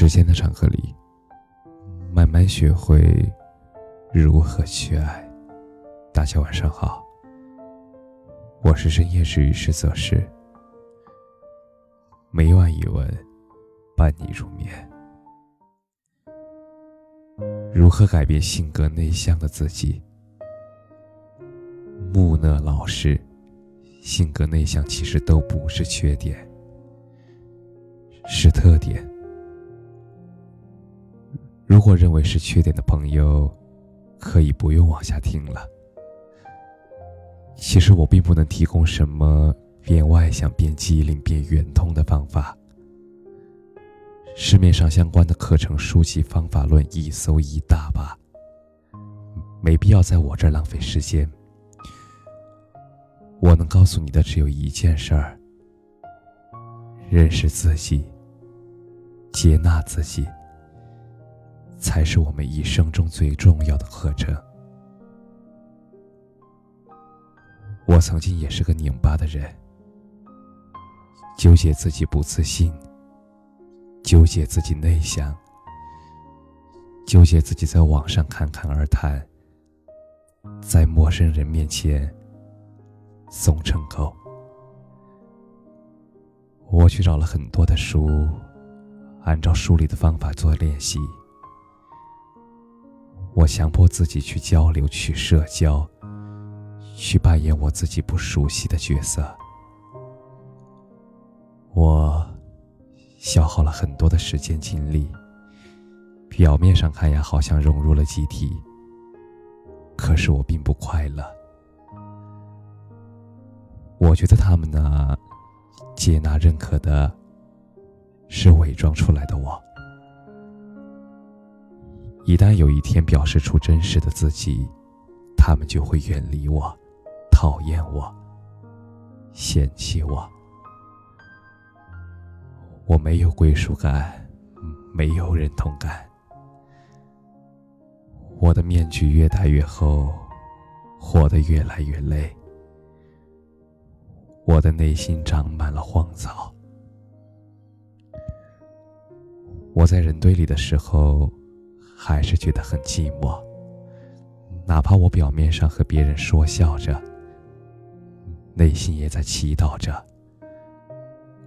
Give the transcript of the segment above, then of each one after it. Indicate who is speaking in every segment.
Speaker 1: 时间的长河里，慢慢学会如何去爱。大家晚上好，我是深夜治愈师泽师，每晚一文伴你入眠。如何改变性格内向的自己？木讷老实、性格内向其实都不是缺点，是特点。如果认为是缺点的朋友，可以不用往下听了。其实我并不能提供什么变外向、变机灵、变圆通的方法。市面上相关的课程、书籍、方法论一搜一大把，没必要在我这儿浪费时间。我能告诉你的只有一件事儿：认识自己，接纳自己。才是我们一生中最重要的课程。我曾经也是个拧巴的人，纠结自己不自信，纠结自己内向，纠结自己在网上侃侃而谈，在陌生人面前怂成狗。我去找了很多的书，按照书里的方法做练习。我强迫自己去交流、去社交、去扮演我自己不熟悉的角色。我消耗了很多的时间精力，表面上看呀，好像融入了集体，可是我并不快乐。我觉得他们呢，接纳、认可的，是伪装出来的我。一旦有一天表示出真实的自己，他们就会远离我，讨厌我，嫌弃我。我没有归属感，没有认同感。我的面具越戴越厚，活得越来越累。我的内心长满了荒草。我在人堆里的时候。还是觉得很寂寞，哪怕我表面上和别人说笑着，内心也在祈祷着。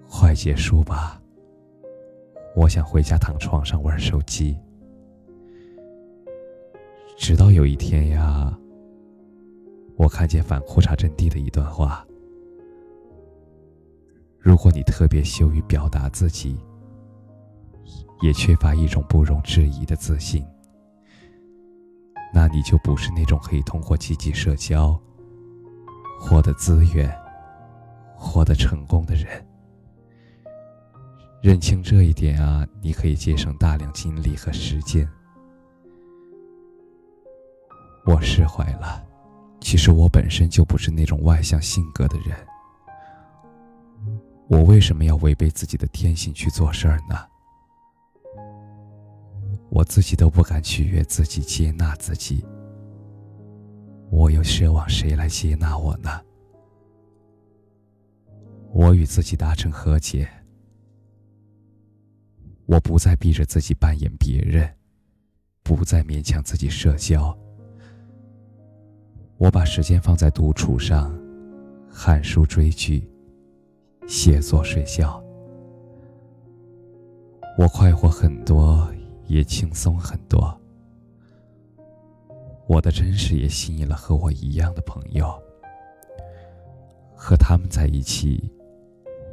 Speaker 1: 快结束吧，我想回家躺床上玩手机。直到有一天呀，我看见反裤衩阵地的一段话：如果你特别羞于表达自己。也缺乏一种不容置疑的自信，那你就不是那种可以通过积极社交获得资源、获得成功的人。认清这一点啊，你可以节省大量精力和时间。我释怀了，其实我本身就不是那种外向性格的人，我为什么要违背自己的天性去做事儿呢？我自己都不敢取悦自己、接纳自己，我又奢望谁来接纳我呢？我与自己达成和解，我不再逼着自己扮演别人，不再勉强自己社交。我把时间放在独处上，看书、追剧、写作、睡觉，我快活很多。也轻松很多。我的真实也吸引了和我一样的朋友。和他们在一起，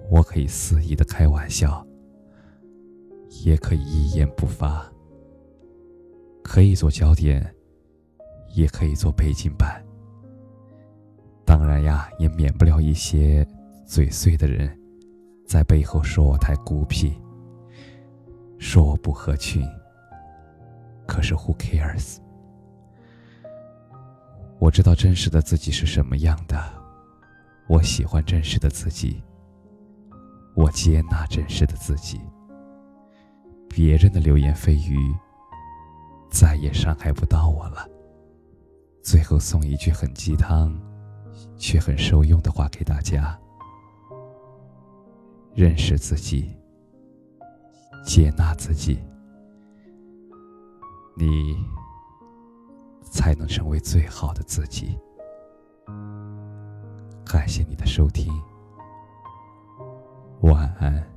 Speaker 1: 我可以肆意的开玩笑，也可以一言不发，可以做焦点，也可以做背景板。当然呀，也免不了一些嘴碎的人，在背后说我太孤僻，说我不合群。可是，Who cares？我知道真实的自己是什么样的，我喜欢真实的自己，我接纳真实的自己。别人的流言蜚语再也伤害不到我了。最后送一句很鸡汤，却很受用的话给大家：认识自己，接纳自己。你才能成为最好的自己。感谢你的收听，晚安。